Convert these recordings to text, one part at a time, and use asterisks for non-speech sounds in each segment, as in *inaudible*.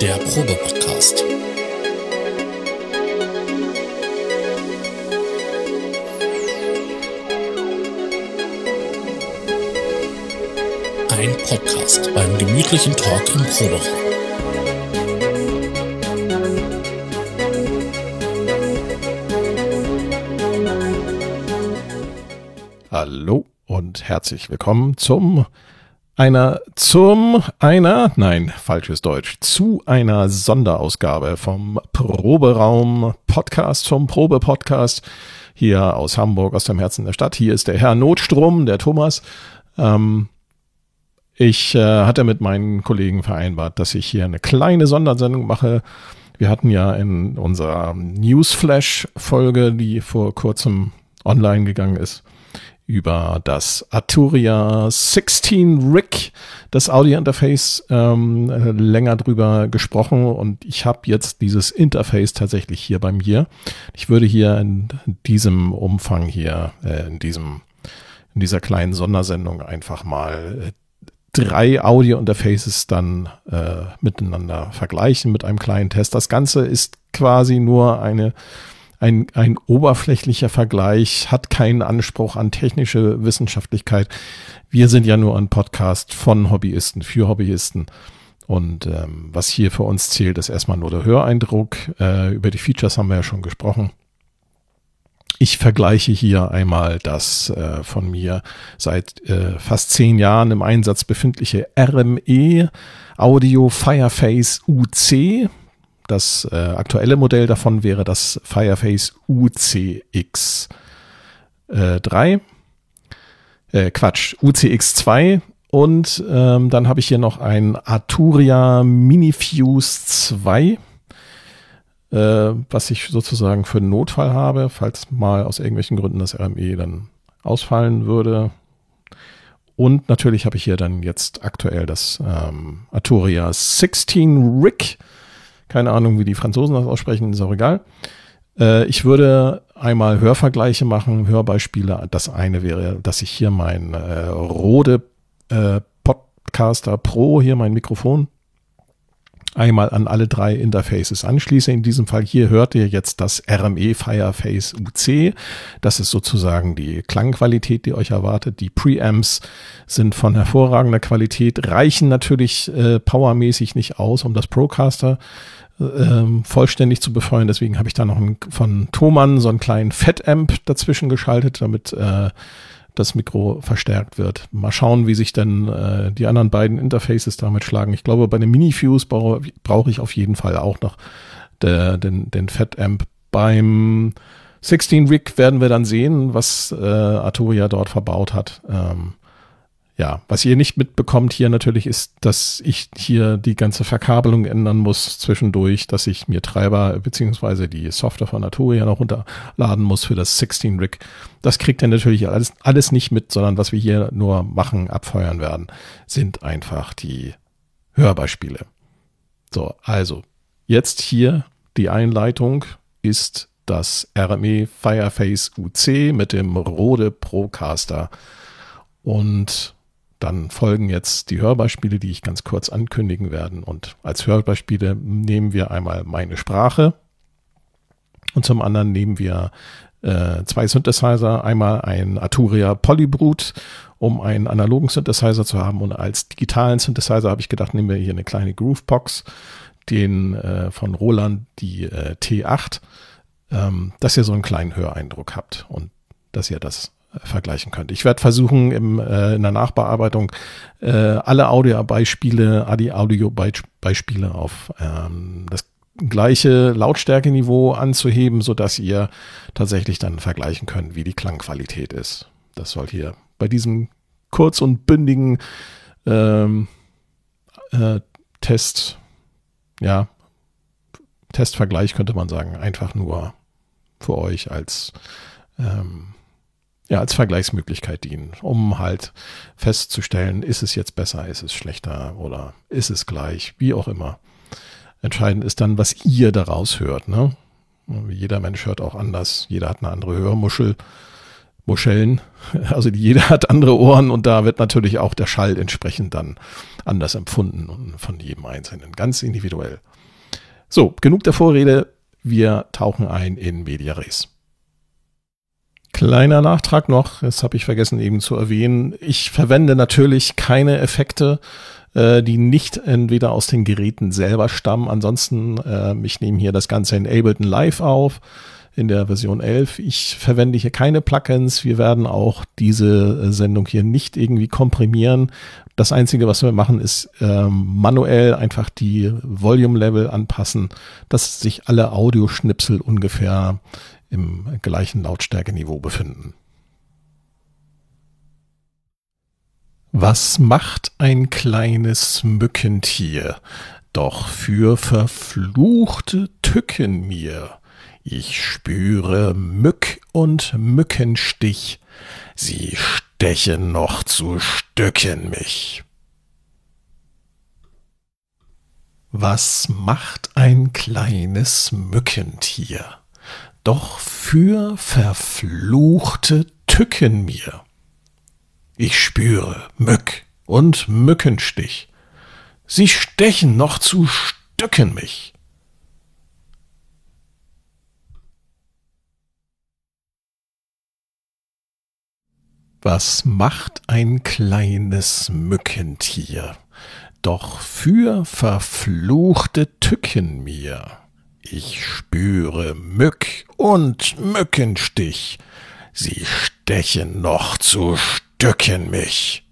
der Probe-Podcast. Ein Podcast beim gemütlichen Talk im Proberaum. Hallo und herzlich willkommen zum einer zum einer nein falsches Deutsch zu einer Sonderausgabe vom Proberaum Podcast vom Probe Podcast hier aus Hamburg aus dem Herzen der Stadt. Hier ist der Herr Notstrom der Thomas. Ähm, ich äh, hatte mit meinen Kollegen vereinbart dass ich hier eine kleine Sondersendung mache. Wir hatten ja in unserer Newsflash Folge die vor kurzem online gegangen ist über das Arturia 16 Rig, das Audio-Interface, ähm, länger drüber gesprochen und ich habe jetzt dieses Interface tatsächlich hier bei mir. Ich würde hier in diesem Umfang hier, äh, in diesem, in dieser kleinen Sondersendung einfach mal äh, drei Audio-Interfaces dann äh, miteinander vergleichen mit einem kleinen Test. Das Ganze ist quasi nur eine ein, ein oberflächlicher Vergleich, hat keinen Anspruch an technische Wissenschaftlichkeit. Wir sind ja nur ein Podcast von Hobbyisten für Hobbyisten. Und ähm, was hier für uns zählt, ist erstmal nur der Höreindruck. Äh, über die Features haben wir ja schon gesprochen. Ich vergleiche hier einmal das äh, von mir seit äh, fast zehn Jahren im Einsatz befindliche RME Audio Fireface UC das äh, aktuelle Modell davon wäre das Fireface UCX äh, 3. Äh, Quatsch, UCX2. Und ähm, dann habe ich hier noch ein Arturia Minifuse 2, äh, was ich sozusagen für einen Notfall habe, falls mal aus irgendwelchen Gründen das RME dann ausfallen würde. Und natürlich habe ich hier dann jetzt aktuell das ähm, Arturia 16 Rig keine Ahnung, wie die Franzosen das aussprechen, ist auch egal. Äh, ich würde einmal Hörvergleiche machen, Hörbeispiele. Das eine wäre, dass ich hier mein äh, Rode äh, Podcaster Pro, hier mein Mikrofon, einmal an alle drei Interfaces anschließe. In diesem Fall hier hört ihr jetzt das RME Fireface UC. Das ist sozusagen die Klangqualität, die euch erwartet. Die Preamps sind von hervorragender Qualität, reichen natürlich äh, powermäßig nicht aus, um das Procaster ähm, vollständig zu befeuern. Deswegen habe ich da noch einen, von Thomann so einen kleinen Fettamp dazwischen geschaltet, damit äh, das Mikro verstärkt wird. Mal schauen, wie sich denn äh, die anderen beiden Interfaces damit schlagen. Ich glaube, bei einem Mini-Fuse brauche brauch ich auf jeden Fall auch noch der, den, den Fettamp. Beim 16 Rig werden wir dann sehen, was äh, Arturia dort verbaut hat. Ähm, ja, was ihr nicht mitbekommt hier natürlich ist, dass ich hier die ganze Verkabelung ändern muss zwischendurch, dass ich mir Treiber beziehungsweise die Software von Arturia noch runterladen muss für das 16 Rig. Das kriegt ihr natürlich alles, alles nicht mit, sondern was wir hier nur machen, abfeuern werden, sind einfach die Hörbeispiele. So, also jetzt hier die Einleitung ist das RME Fireface UC mit dem Rode Procaster und dann folgen jetzt die Hörbeispiele, die ich ganz kurz ankündigen werden. Und als Hörbeispiele nehmen wir einmal meine Sprache und zum anderen nehmen wir äh, zwei Synthesizer. Einmal ein Arturia Polybrut, um einen analogen Synthesizer zu haben. Und als digitalen Synthesizer habe ich gedacht, nehmen wir hier eine kleine Groovebox, den äh, von Roland, die äh, T8, ähm, dass ihr so einen kleinen Höreindruck habt und dass ihr das vergleichen könnt. Ich werde versuchen, im, äh, in der Nachbearbeitung äh, alle Audiobeispiele, die Audiobeispiele auf ähm, das gleiche Lautstärkeniveau anzuheben, so dass ihr tatsächlich dann vergleichen könnt, wie die Klangqualität ist. Das soll hier bei diesem kurz und bündigen ähm, äh, Test, ja, Testvergleich könnte man sagen, einfach nur für euch als ähm, ja, als Vergleichsmöglichkeit dienen, um halt festzustellen, ist es jetzt besser, ist es schlechter oder ist es gleich, wie auch immer. Entscheidend ist dann, was ihr daraus hört. Ne? Jeder Mensch hört auch anders, jeder hat eine andere Hörmuschel. Muscheln. *laughs* Also jeder hat andere Ohren und da wird natürlich auch der Schall entsprechend dann anders empfunden und von jedem Einzelnen, ganz individuell. So, genug der Vorrede. Wir tauchen ein in Media Res. Kleiner Nachtrag noch, das habe ich vergessen eben zu erwähnen. Ich verwende natürlich keine Effekte, äh, die nicht entweder aus den Geräten selber stammen. Ansonsten, äh, ich nehme hier das Ganze in Ableton Live auf in der Version 11. Ich verwende hier keine Plugins. Wir werden auch diese äh, Sendung hier nicht irgendwie komprimieren. Das Einzige, was wir machen, ist ähm, manuell einfach die Volume-Level anpassen, dass sich alle Audioschnipsel ungefähr im gleichen Lautstärkeniveau befinden. Was macht ein kleines Mückentier? Doch für verfluchte Tücken mir. Ich spüre Mück und Mückenstich, sie stechen noch zu Stücken mich. Was macht ein kleines Mückentier? Doch für verfluchte Tücken mir. Ich spüre Mück und Mückenstich, sie stechen noch zu Stücken mich. Was macht ein kleines Mückentier? Doch für verfluchte Tücken mir. Ich spüre Mück und Mückenstich. Sie stechen noch zu Stücken mich.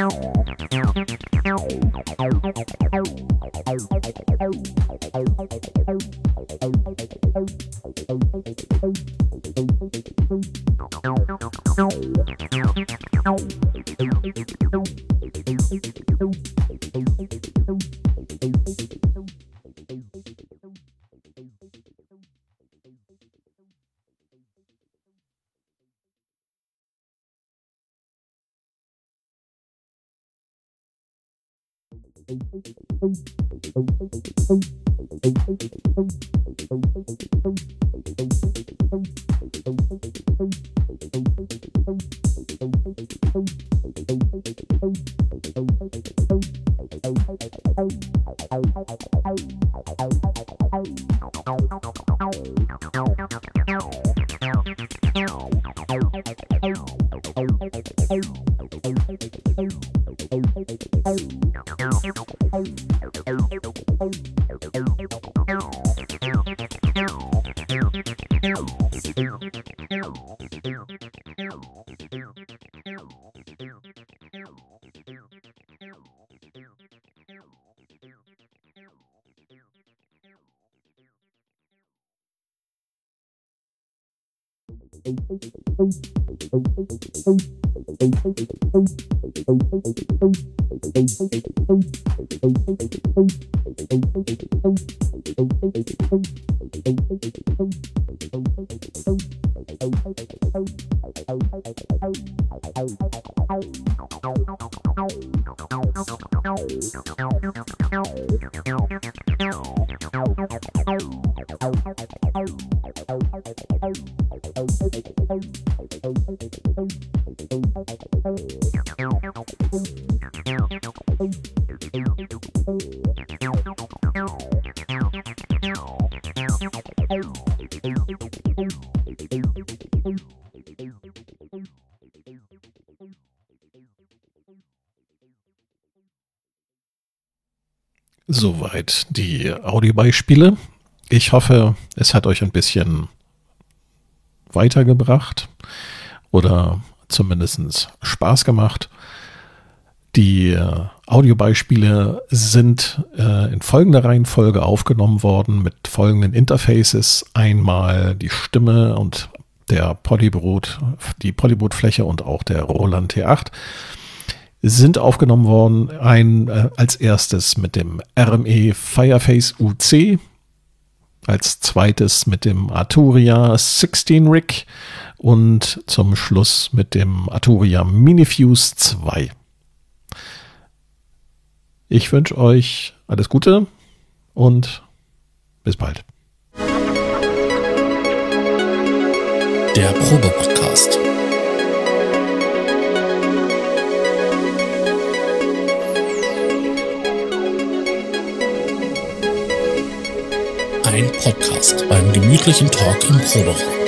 Ow. Oh. Oh. Soweit die Audiobeispiele. Ich hoffe, es hat euch ein bisschen weitergebracht oder zumindest Spaß gemacht. Die äh, Audiobeispiele sind äh, in folgender Reihenfolge aufgenommen worden mit folgenden Interfaces. Einmal die Stimme und der Polybrot, die Polybrotfläche und auch der Roland T8 sind aufgenommen worden. Ein äh, als erstes mit dem RME Fireface UC, als zweites mit dem Arturia 16 Rig und zum Schluss mit dem Arturia Minifuse 2. Ich wünsche euch alles Gute und bis bald. Der Probe-Podcast. Ein Podcast beim gemütlichen Talk im Proberaum.